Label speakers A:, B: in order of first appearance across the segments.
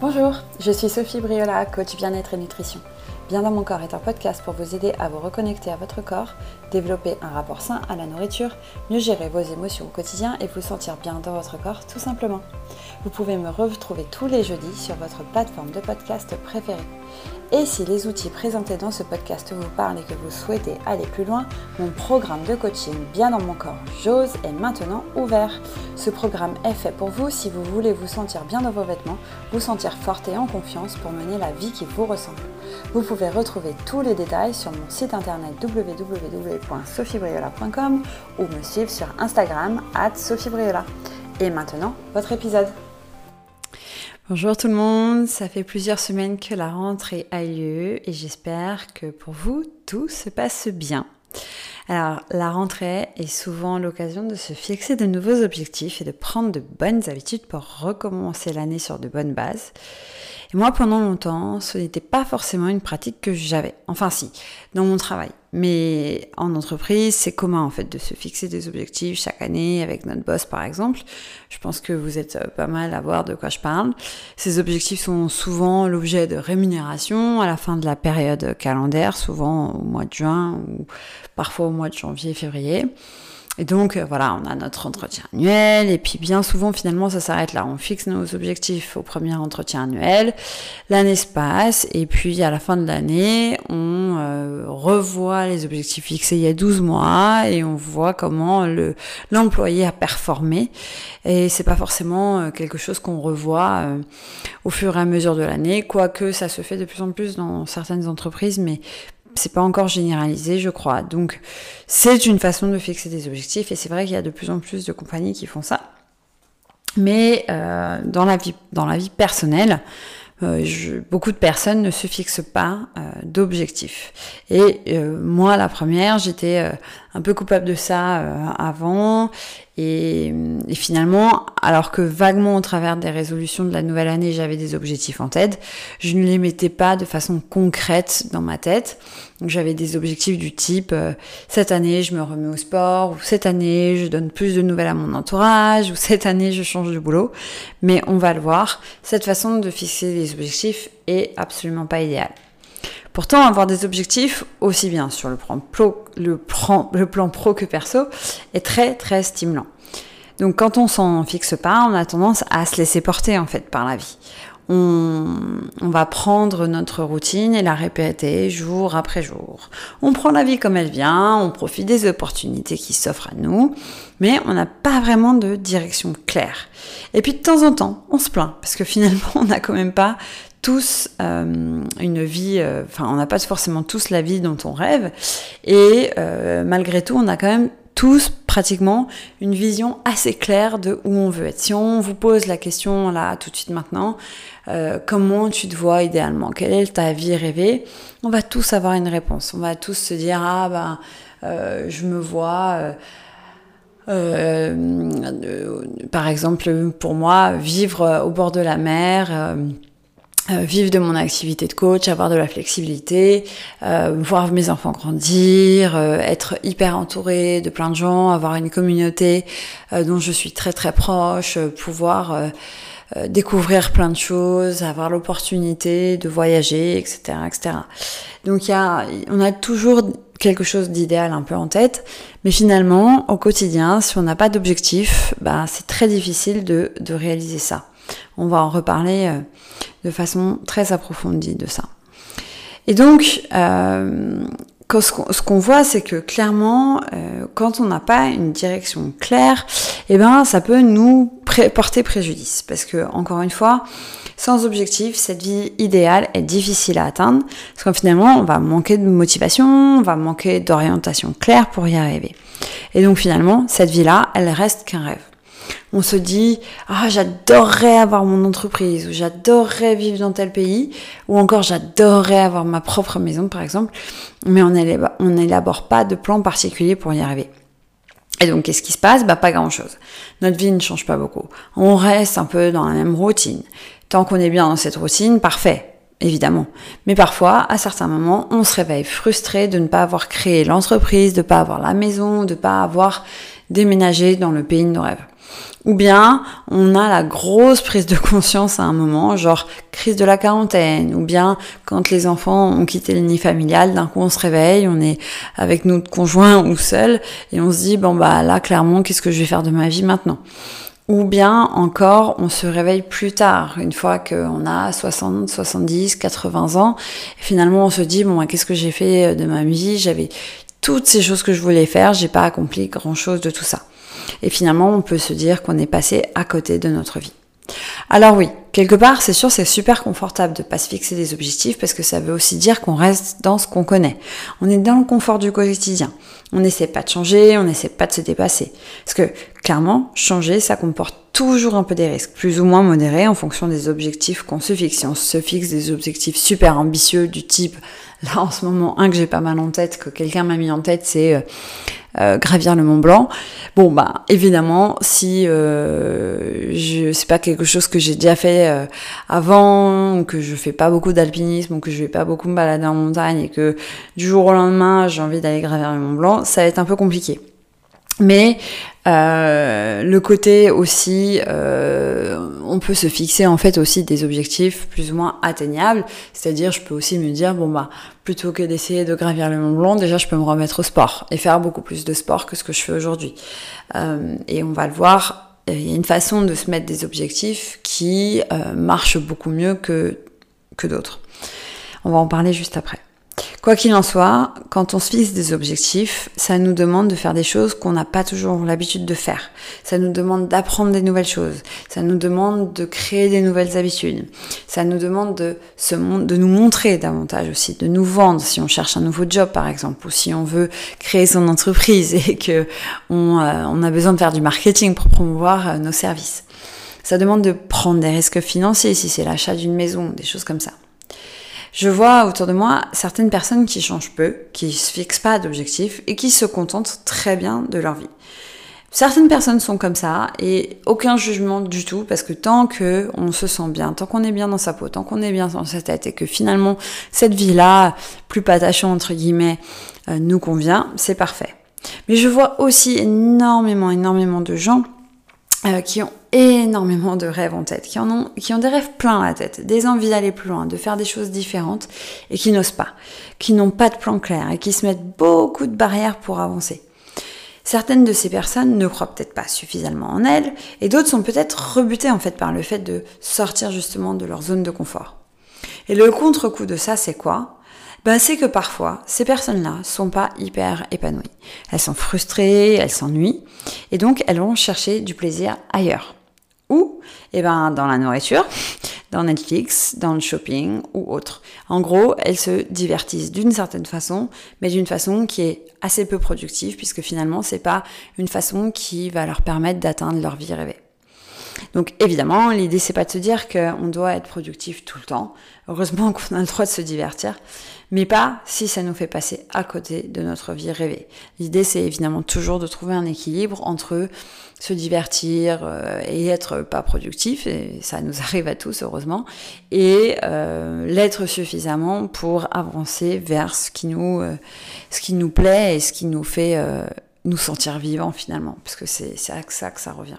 A: Bonjour, je suis Sophie Briola, coach bien-être et nutrition. Bien dans mon corps est un podcast pour vous aider à vous reconnecter à votre corps, développer un rapport sain à la nourriture, mieux gérer vos émotions au quotidien et vous sentir bien dans votre corps tout simplement. Vous pouvez me retrouver tous les jeudis sur votre plateforme de podcast préférée. Et si les outils présentés dans ce podcast vous parlent et que vous souhaitez aller plus loin, mon programme de coaching Bien dans mon corps, j'ose est maintenant ouvert. Ce programme est fait pour vous si vous voulez vous sentir bien dans vos vêtements, vous sentir forte et en confiance pour mener la vie qui vous ressemble. Vous pouvez retrouver tous les détails sur mon site internet www.sophiebriola.com ou me suivre sur Instagram at sophiebriola. Et maintenant, votre épisode. Bonjour tout le monde, ça fait plusieurs semaines que la rentrée a lieu et j'espère que pour vous tout se passe bien. Alors la rentrée est souvent l'occasion de se fixer de nouveaux objectifs et de prendre de bonnes habitudes pour recommencer l'année sur de bonnes bases. Et moi, pendant longtemps, ce n'était pas forcément une pratique que j'avais. Enfin, si, dans mon travail. Mais en entreprise, c'est commun en fait de se fixer des objectifs chaque année avec notre boss, par exemple. Je pense que vous êtes euh, pas mal à voir de quoi je parle. Ces objectifs sont souvent l'objet de rémunération à la fin de la période calendaire, souvent au mois de juin ou parfois au mois de janvier, février. Et donc, euh, voilà, on a notre entretien annuel, et puis bien souvent, finalement, ça s'arrête là. On fixe nos objectifs au premier entretien annuel, l'année se passe, et puis à la fin de l'année, on euh, revoit les objectifs fixés il y a 12 mois, et on voit comment le, l'employé a performé. Et c'est pas forcément euh, quelque chose qu'on revoit au fur et à mesure de l'année, quoique ça se fait de plus en plus dans certaines entreprises, mais c'est pas encore généralisé, je crois. Donc, c'est une façon de fixer des objectifs et c'est vrai qu'il y a de plus en plus de compagnies qui font ça. Mais euh, dans, la vie, dans la vie personnelle, euh, beaucoup de personnes ne se fixent pas euh, d'objectifs. Et moi, la première, j'étais un peu coupable de ça avant. Et, finalement, alors que vaguement au travers des résolutions de la nouvelle année, j'avais des objectifs en tête, je ne les mettais pas de façon concrète dans ma tête. Donc j'avais des objectifs du type euh, cette année je me remets au sport, ou cette année je donne plus de nouvelles à mon entourage, ou cette année je change de boulot. Mais on va le voir, cette façon de fixer des objectifs est absolument pas idéale. Pourtant, avoir des objectifs, aussi bien sur le plan, pro, le, le plan pro que perso, est très très stimulant. Donc quand on s'en fixe pas, on a tendance à se laisser porter en fait par la vie. On, on, va prendre notre routine et la répéter jour après jour. On prend la vie comme elle vient, on profite des opportunités qui s'offrent à nous, mais on n'a pas vraiment de direction claire. Et puis de temps en temps, on se plaint, parce que finalement, on n'a quand même pas tous euh, une vie, euh, enfin on n'a pas forcément tous la vie dont on rêve, et euh, malgré tout on a quand même tous pratiquement une vision assez claire de où on veut être. Si on vous pose la question là tout de suite maintenant, comment tu te vois idéalement, quelle est ta vie rêvée, on va tous avoir une réponse. On va tous se dire ah ben je me vois. par exemple, pour moi, vivre au bord de la mer, euh, vivre de mon activité de coach, avoir de la flexibilité, euh, voir mes enfants grandir, euh, être hyper entouré de plein de gens, avoir une communauté dont je suis très très proche, pouvoir découvrir plein de choses, avoir l'opportunité de voyager, etc., etc. Donc y a, on a toujours quelque chose d'idéal un peu en tête, mais finalement au quotidien, si on n'a pas d'objectif, bah, c'est très difficile de, de réaliser ça. On va en reparler de façon très approfondie de ça. Et donc, euh, ce qu'on voit, c'est que clairement, euh, quand on n'a pas une direction claire, eh ben, ça peut nous porter préjudice. Parce que, encore une fois, sans objectif, cette vie idéale est difficile à atteindre. Parce que finalement, on va manquer de motivation, on va manquer d'orientation claire pour y arriver. Et donc, finalement, cette vie-là, elle reste qu'un rêve on se dit ah j'adorerais avoir mon entreprise ou j'adorerais vivre dans tel pays ou encore j'adorerais avoir ma propre maison par exemple mais on n'élabore pas de plan particulier pour y arriver. Et donc qu'est-ce qui se passe? Bah pas grand-chose. Notre vie ne change pas beaucoup. On reste un peu dans la même routine. Tant qu'on est bien dans cette routine, parfait évidemment. Mais parfois, à certains moments, on se réveille frustré de ne pas avoir créé l'entreprise, de ne pas avoir la maison, de ne pas avoir déménagé dans le pays de nos rêves. Ou bien on a la grosse prise de conscience à un moment, genre crise de la quarantaine, ou bien quand les enfants ont quitté le nid familial, d'un coup on se réveille, on est avec notre conjoint ou seul, et on se dit bon bah là clairement qu'est-ce que je vais faire de ma vie maintenant? Ou bien encore, on se réveille plus tard, une fois qu'on a 60, 70, 80 ans. Et finalement, on se dit, bon, qu'est-ce que j'ai fait de ma vie? J'avais toutes ces choses que je voulais faire, j'ai pas accompli grand-chose de tout ça. Et finalement, on peut se dire qu'on est passé à côté de notre vie. Alors oui, quelque part, c'est sûr, c'est super confortable de pas se fixer des objectifs parce que ça veut aussi dire qu'on reste dans ce qu'on connaît. On est dans le confort du quotidien. On n'essaie pas de changer, on n'essaie pas de se dépasser. Parce que clairement, changer, ça comporte toujours un peu des risques, plus ou moins modérés en fonction des objectifs qu'on se fixe. Si on se fixe des objectifs super ambitieux du type, là en ce moment, un que j'ai pas mal en tête, que quelqu'un m'a mis en tête, c'est euh, euh, gravir le Mont Blanc. Bon, bah évidemment, si euh, je c'est pas quelque chose que j'ai déjà fait avant, ou que je fais pas beaucoup d'alpinisme, ou que je vais pas beaucoup me balader en montagne, et que du jour au lendemain j'ai envie d'aller gravir le Mont Blanc, ça va être un peu compliqué. Mais euh, le côté aussi, euh, on peut se fixer en fait aussi des objectifs plus ou moins atteignables. C'est-à-dire, je peux aussi me dire bon bah plutôt que d'essayer de gravir le Mont Blanc, déjà je peux me remettre au sport et faire beaucoup plus de sport que ce que je fais aujourd'hui. Euh, et on va le voir, il y a une façon de se mettre des objectifs qui marche beaucoup mieux que que d'autres. On va en parler juste après. Quoi qu'il en soit, quand on se fixe des objectifs, ça nous demande de faire des choses qu'on n'a pas toujours l'habitude de faire. Ça nous demande d'apprendre des nouvelles choses. Ça nous demande de créer des nouvelles habitudes. Ça nous demande de, nous montrer davantage aussi, de nous vendre si on cherche un nouveau job par exemple, ou si on veut créer son entreprise et que on, euh, a besoin de faire du marketing pour promouvoir euh, nos services. Ça demande de prendre des risques financiers si c'est l'achat d'une maison, des choses comme ça. Je vois autour de moi certaines personnes qui changent peu, qui se fixent pas d'objectifs et qui se contentent très bien de leur vie. Certaines personnes sont comme ça et aucun jugement du tout parce que tant que on se sent bien, tant qu'on est bien dans sa peau, tant qu'on est bien dans sa tête et que finalement cette vie-là, plus patachante entre guillemets, euh, nous convient, c'est parfait. Mais je vois aussi énormément, énormément de gens euh, qui ont énormément de rêves en tête, qui, en ont, qui ont des rêves plein la tête, des envies d'aller plus loin, de faire des choses différentes, et qui n'osent pas, qui n'ont pas de plan clair, et qui se mettent beaucoup de barrières pour avancer. Certaines de ces personnes ne croient peut-être pas suffisamment en elles, et d'autres sont peut-être rebutées en fait par le fait de sortir justement de leur zone de confort. Et le contre-coup de ça, c'est quoi? Ben, c'est que parfois, ces personnes-là sont pas hyper épanouies. Elles sont frustrées, elles s'ennuient, et donc elles vont chercher du plaisir ailleurs. Ou, eh ben, dans la nourriture, dans Netflix, dans le shopping ou autre. En gros, elles se divertissent d'une certaine façon, mais d'une façon qui est assez peu productive, puisque finalement, c'est pas une façon qui va leur permettre d'atteindre leur vie rêvée. Donc évidemment, l'idée c'est pas de se dire qu'on doit être productif tout le temps. Heureusement qu'on a le droit de se divertir, mais pas si ça nous fait passer à côté de notre vie rêvée. L'idée, c'est évidemment toujours de trouver un équilibre entre se divertir euh, et être pas productif, et ça nous arrive à tous heureusement, et euh, l'être suffisamment pour avancer vers ce qui nous, euh, ce qui nous plaît et ce qui nous fait nous sentir vivants finalement, parce que c'est à ça que ça revient.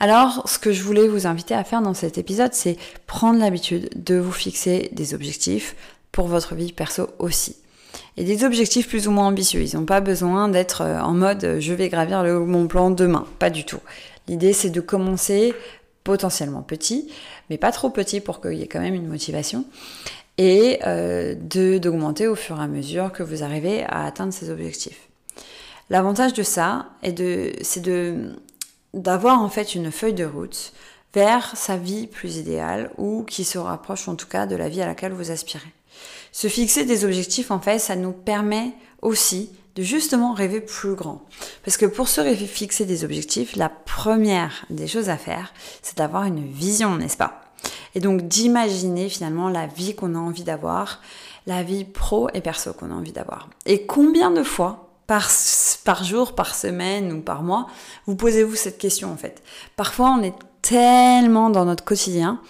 A: Alors, ce que je voulais vous inviter à faire dans cet épisode, c'est prendre l'habitude de vous fixer des objectifs, pour votre vie perso aussi. Et des objectifs plus ou moins ambitieux. Ils n'ont pas besoin d'être euh, en mode euh, je vais gravir le, mon plan demain. Pas du tout. L'idée c'est de commencer potentiellement petit, mais pas trop petit pour qu'il y ait quand même une motivation, et euh, d'augmenter au fur et à mesure que vous arrivez à atteindre ces objectifs. L'avantage de ça, c'est d'avoir en fait une feuille de route vers sa vie plus idéale ou qui se rapproche en tout cas de la vie à laquelle vous aspirez. Se fixer des objectifs, en fait, ça nous permet aussi de justement rêver plus grand. Parce que pour se fixer des objectifs, la première des choses à faire, c'est d'avoir une vision, n'est-ce pas? Et donc d'imaginer finalement la vie qu'on a envie d'avoir, la vie pro et perso qu'on a envie d'avoir. Et combien de fois par, par jour, par semaine ou par mois, vous posez-vous cette question en fait Parfois on est tellement dans notre quotidien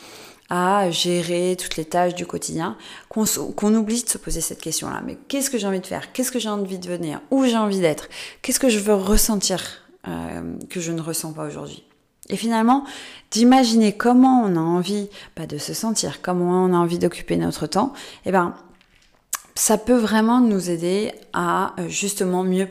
A: à gérer toutes les tâches du quotidien, qu'on oublie de se poser cette question-là. Mais qu'est-ce que j'ai envie de faire? Qu'est-ce que j'ai envie de devenir Où j'ai envie d'être? Qu'est-ce que je veux ressentir que je ne ressens pas aujourd'hui? Et finalement, d'imaginer comment on a envie pas de se sentir, comment on a envie d'occuper notre temps, eh ben, ça peut vraiment nous aider à euh, justement mieux,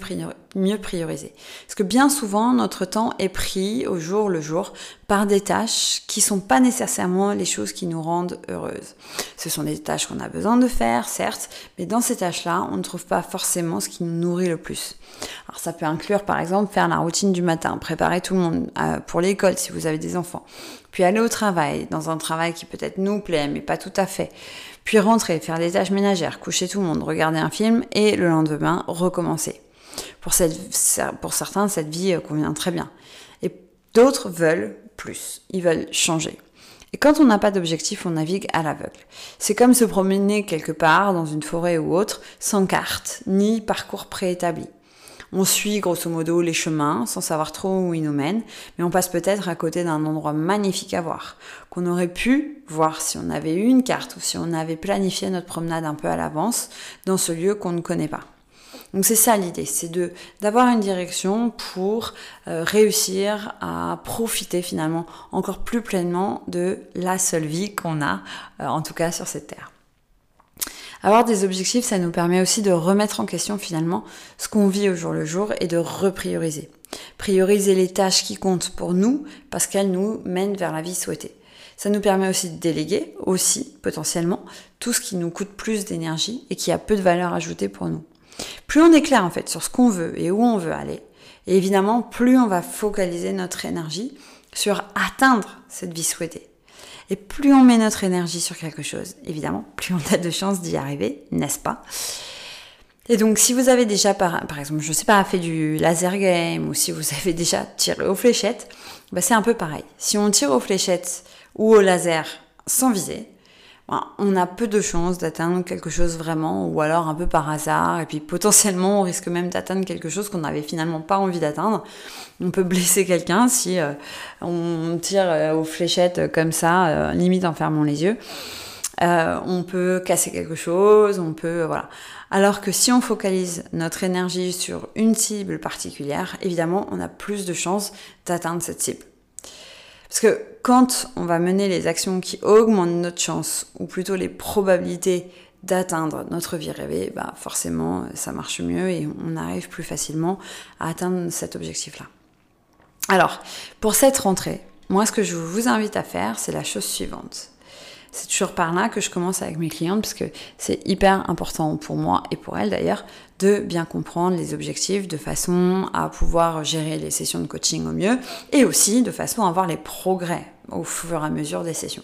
A: mieux prioriser. Parce que bien souvent, notre temps est pris au jour le jour par des tâches qui sont pas nécessairement les choses qui nous rendent heureuses. Ce sont des tâches qu'on a besoin de faire, certes, mais dans ces tâches-là, on ne trouve pas forcément ce qui nous nourrit le plus. Alors ça peut inclure par exemple faire la routine du matin, préparer tout le monde euh, pour l'école si vous avez des enfants, puis aller au travail, dans un travail qui peut-être nous plaît, mais pas tout à fait puis rentrer, faire des tâches ménagères, coucher tout le monde, regarder un film et le lendemain recommencer. Pour, certains, cette vie euh, convient très bien. Et d'autres veulent plus, ils veulent changer. Et quand on n'a pas d'objectif, on navigue à l'aveugle. C'est comme se promener quelque part, dans une forêt ou autre, sans carte, ni parcours préétabli. On suit grosso modo les chemins sans savoir trop où ils nous mènent, mais on passe peut-être à côté d'un endroit magnifique à voir, qu'on aurait pu voir si on avait eu une carte ou si on avait planifié notre promenade un peu à l'avance dans ce lieu qu'on ne connaît pas. Donc c'est ça l'idée, c'est de d'avoir une direction pour euh, réussir à profiter finalement encore plus pleinement de la seule vie qu'on a, euh, en tout cas sur cette terre. Avoir des objectifs, ça nous permet aussi de remettre en question finalement ce qu'on vit au jour le jour et de reprioriser. Prioriser les tâches qui comptent pour nous parce qu'elles nous mènent vers la vie souhaitée. Ça nous permet aussi de déléguer, aussi potentiellement, tout ce qui nous coûte plus d'énergie et qui a peu de valeur ajoutée pour nous. Plus on est clair en fait sur ce qu'on veut et où on veut aller, évidemment plus on va focaliser notre énergie sur atteindre cette vie souhaitée. Et plus on met notre énergie sur quelque chose, évidemment, plus on a de chances d'y arriver, n'est-ce pas? Et donc, si vous avez déjà, par, exemple, je sais pas, fait du laser game ou si vous avez déjà tiré aux fléchettes, bah c'est un peu pareil. Si on tire aux fléchettes ou au laser sans viser, on a peu de chances d'atteindre quelque chose vraiment, ou alors un peu par hasard, et puis potentiellement on risque même d'atteindre quelque chose qu'on n'avait finalement pas envie d'atteindre. On peut blesser quelqu'un si euh, on tire euh, aux fléchettes comme ça, euh, limite en fermant les yeux. on peut casser quelque chose, on peut voilà. Alors que si on focalise notre énergie sur une cible particulière, évidemment, on a plus de chances d'atteindre cette cible. Parce que quand on va mener les actions qui augmentent notre chance, ou plutôt les probabilités d'atteindre notre vie rêvée, bah forcément ça marche mieux et on arrive plus facilement à atteindre cet objectif-là. Alors, pour cette rentrée, moi ce que je vous invite à faire, c'est la chose suivante. C'est toujours par là que je commence avec mes clientes parce que c'est hyper important pour moi et pour elles d'ailleurs de bien comprendre les objectifs de façon à pouvoir gérer les sessions de coaching au mieux et aussi de façon à voir les progrès au fur et à mesure des sessions.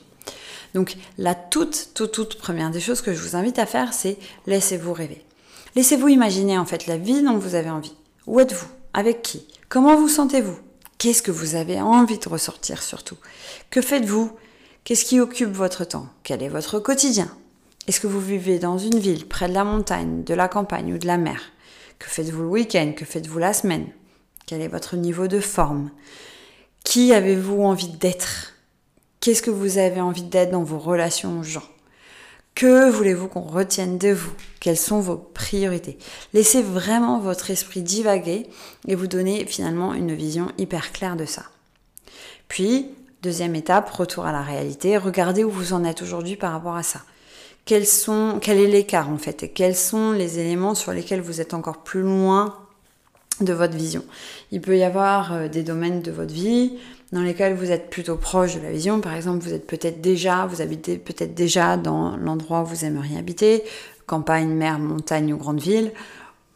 A: Donc la toute, toute, toute première des choses que je vous invite à faire, c'est laissez-vous rêver. Laissez-vous imaginer en fait la vie dont vous avez envie. Où êtes-vous? Avec qui? Comment vous sentez-vous? Qu'est-ce que vous avez envie de ressortir surtout? Que faites-vous Qu'est-ce qui occupe votre temps? Quel est votre quotidien? Est-ce que vous vivez dans une ville, près de la montagne, de la campagne ou de la mer? Que faites-vous le week-end? Que faites-vous la semaine? Quel est votre niveau de forme? Qui avez-vous envie d'être? Qu'est-ce que vous avez envie d'être dans vos relations aux gens? Que voulez-vous qu'on retienne de vous? Quelles sont vos priorités? Laissez vraiment votre esprit divaguer et vous donner finalement une vision hyper claire de ça. Puis, deuxième étape, retour à la réalité. Regardez où vous en êtes aujourd'hui par rapport à ça quel est l'écart en fait et quels sont les éléments sur lesquels vous êtes encore plus loin de votre vision. Il peut y avoir euh, des domaines de votre vie dans lesquels vous êtes plutôt proche de la vision. Par exemple, vous êtes peut-être déjà, vous habitez peut-être déjà dans l'endroit où vous aimeriez habiter, campagne, mer, montagne ou grande ville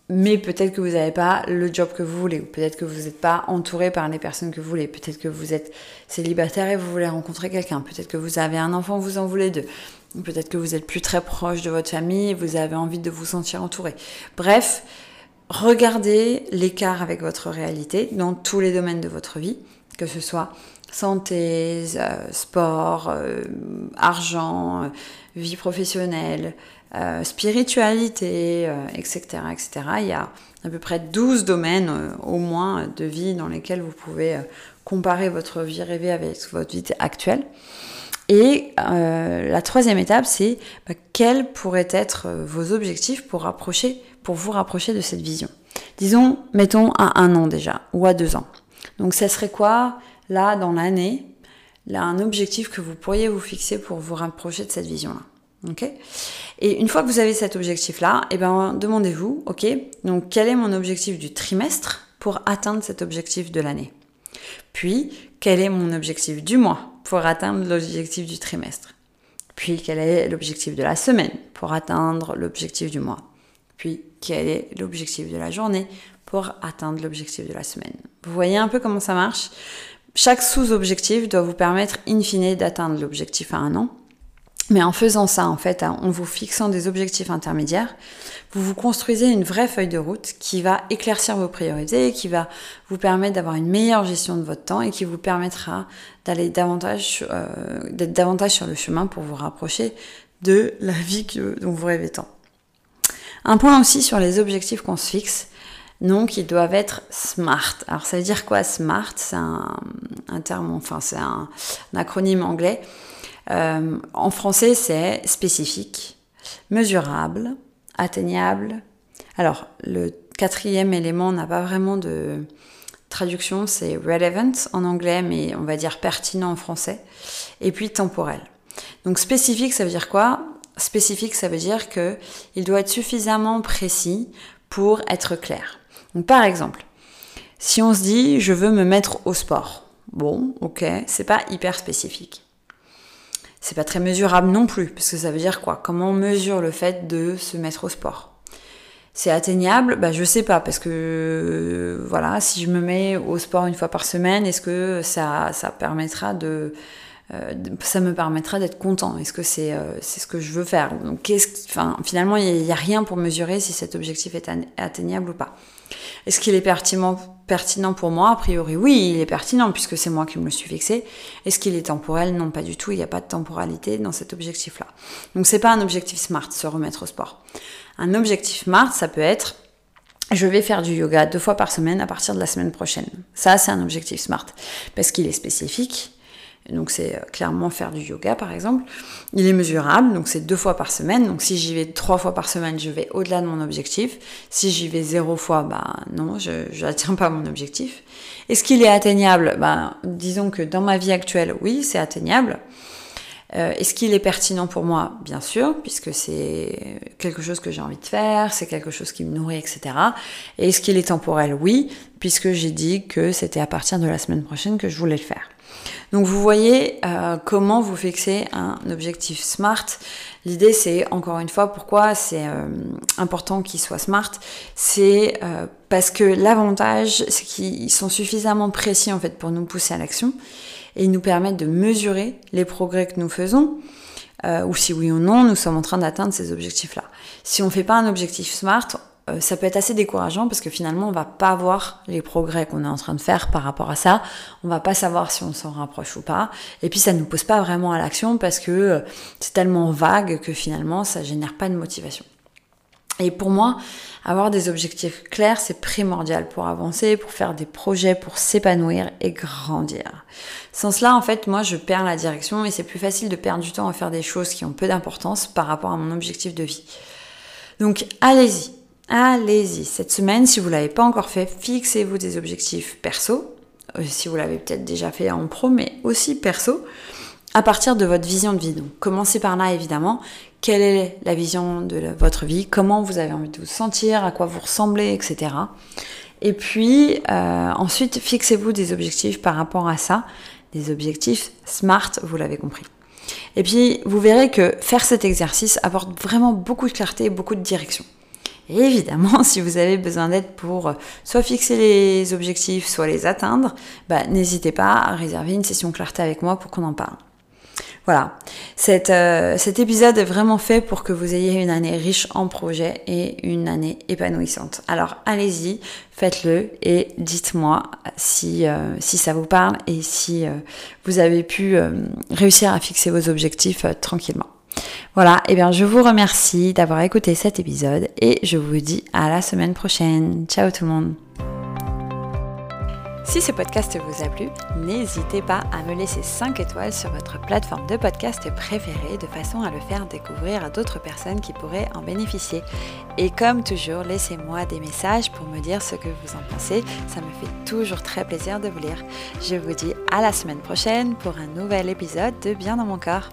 A: mais peut-être que vous n'avez pas le job que vous voulez, ou peut-être que vous n'êtes pas entouré par les personnes que vous voulez, peut-être que vous êtes célibataire et vous voulez rencontrer quelqu'un, peut-être que vous avez un enfant, vous en voulez deux, peut-être que vous êtes plus très proche de votre famille et vous avez envie de vous sentir entouré. Bref, regardez l'écart avec votre réalité dans tous les domaines de votre vie, que ce soit santé, euh, sport, euh, argent, euh, vie professionnelle, euh, spiritualité, etc., euh, etc. Il y a à peu près 12 domaines euh, au moins de vie dans lesquels vous pouvez comparer votre vie rêvée avec votre vie actuelle. Et la troisième étape, c'est bah, quels pourraient être vos objectifs pour, rapprocher, pour vous rapprocher de cette vision? Disons, mettons à un an déjà, ou à deux ans. Donc ça serait quoi, là, dans l'année, là, un objectif que vous pourriez vous fixer pour vous rapprocher de cette vision-là? Ok. Et une fois que vous avez cet objectif-là, eh ben, demandez-vous, ok, donc quel est mon objectif du trimestre pour atteindre cet objectif de l'année? Puis, quel est mon objectif du mois pour atteindre l'objectif du trimestre? Puis, quel est l'objectif de la semaine pour atteindre l'objectif du mois? Puis, quel est l'objectif de la journée pour atteindre l'objectif de la semaine? Vous voyez un peu comment ça marche? Chaque sous-objectif doit vous permettre, in fine, d'atteindre l'objectif à un an mais en faisant ça, en fait, en vous fixant des objectifs intermédiaires, vous vous construisez une vraie feuille de route qui va éclaircir vos priorités, qui va vous permettre d'avoir une meilleure gestion de votre temps et qui vous permettra d'aller davantage, euh, d'être davantage sur le chemin pour vous rapprocher de la vie que, dont vous rêvez tant. Un point aussi sur les objectifs qu'on se fixe, donc ils doivent être smart. Alors ça veut dire quoi smart? C'est un, terme, enfin c'est un acronyme anglais euh, en français, c'est spécifique, mesurable, atteignable. Alors, le quatrième élément n'a pas vraiment de traduction, c'est relevant en anglais, mais on va dire pertinent en français. Et puis temporel. Donc spécifique, ça veut dire quoi? Spécifique, ça veut dire que il doit être suffisamment précis pour être clair. Par exemple, si on se dit je veux me mettre au sport, bon, ok, c'est pas hyper spécifique c'est pas très mesurable non plus, parce que ça veut dire quoi? Comment on mesure le fait de se mettre au sport? C'est atteignable? Bah je sais pas, parce que voilà, si je me mets au sport une fois par semaine, est-ce que ça, ça permettra de, euh, ça me permettra d'être content? Est-ce que c'est euh, ce que je veux faire? Donc qu'est-ce enfin finalement il n'y a, rien pour mesurer si cet objectif est atteignable ou pas. Est-ce qu'il est pertinent, pertinent pour moi A priori, oui, il est pertinent puisque c'est moi qui me le suis fixé. Est-ce qu'il est temporel? Non, pas du tout. Il n'y a pas de temporalité dans cet objectif-là. Donc c'est pas un objectif smart, se remettre au sport. Un objectif smart, ça peut être je vais faire du yoga deux fois par semaine à partir de la semaine prochaine. Ça, c'est un objectif smart parce qu'il est spécifique, donc c'est euh, clairement faire du yoga par exemple. Il est mesurable, donc c'est deux fois par semaine. Donc si j'y vais trois fois par semaine, je vais au-delà de mon objectif. Si j'y vais zéro fois, bah non, je n'atteins pas mon objectif. Est-ce qu'il est atteignable? Bah, Disons que dans ma vie actuelle, oui, c'est atteignable. Euh, est-ce qu'il est pertinent pour moi? Bien sûr, puisque c'est quelque chose que j'ai envie de faire, c'est quelque chose qui me nourrit, etc. Et est-ce qu'il est temporel? Oui, puisque j'ai dit que c'était à partir de la semaine prochaine que je voulais le faire. Donc vous voyez euh, comment vous fixez un objectif SMART. L'idée c'est encore une fois pourquoi c'est euh, important qu'il soit SMART, c'est euh, parce que l'avantage c'est qu'ils sont suffisamment précis en fait pour nous pousser à l'action et ils nous permettent de mesurer les progrès que nous faisons. ou si oui ou non nous sommes en train d'atteindre ces objectifs-là. Si on ne fait pas un objectif SMART, euh, ça peut être assez décourageant parce que finalement on va pas voir les progrès qu'on est en train de faire par rapport à ça. On va pas savoir si on s'en rapproche ou pas. Et puis ça ne nous pose pas vraiment à l'action parce que euh, c'est tellement vague que finalement ça génère pas de motivation. Et pour moi, avoir des objectifs clairs, c'est primordial pour avancer, pour faire des projets, pour s'épanouir et grandir. Sans cela, en fait, moi, je perds la direction et c'est plus facile de perdre du temps à faire des choses qui ont peu d'importance par rapport à mon objectif de vie. Donc, allez-y, Allez-y, cette semaine, si vous ne l'avez pas encore fait, fixez-vous des objectifs perso, euh, si vous l'avez peut-être déjà fait en pro, mais aussi perso, à partir de votre vision de vie. Donc commencez par là, évidemment. Quelle est la vision de votre vie? Comment vous avez envie de vous sentir? À quoi vous ressemblez, etc. Et puis, euh, ensuite, fixez-vous des objectifs par rapport à ça, des objectifs SMART, vous l'avez compris. Et puis, vous verrez que faire cet exercice apporte vraiment beaucoup de clarté et beaucoup de direction. Et évidemment, si vous avez besoin d'aide pour euh, soit fixer les objectifs, soit les atteindre, bah, n'hésitez pas à réserver une session clarté avec moi pour qu'on en parle. Voilà, euh, cet épisode est vraiment fait pour que vous ayez une année riche en projets et une année épanouissante. Alors allez-y, faites-le et dites-moi si, euh, si ça vous parle et si vous avez pu réussir à fixer vos objectifs tranquillement. Voilà, et eh bien je vous remercie d'avoir écouté cet épisode et je vous dis à la semaine prochaine. Ciao tout le monde Si ce podcast vous a plu, n'hésitez pas à me laisser 5 étoiles sur votre plateforme de podcast préférée de façon à le faire découvrir à d'autres personnes qui pourraient en bénéficier. Et comme toujours, laissez-moi des messages pour me dire ce que vous en pensez, ça me fait toujours très plaisir de vous lire. Je vous dis à la semaine prochaine pour un nouvel épisode de Bien dans mon corps.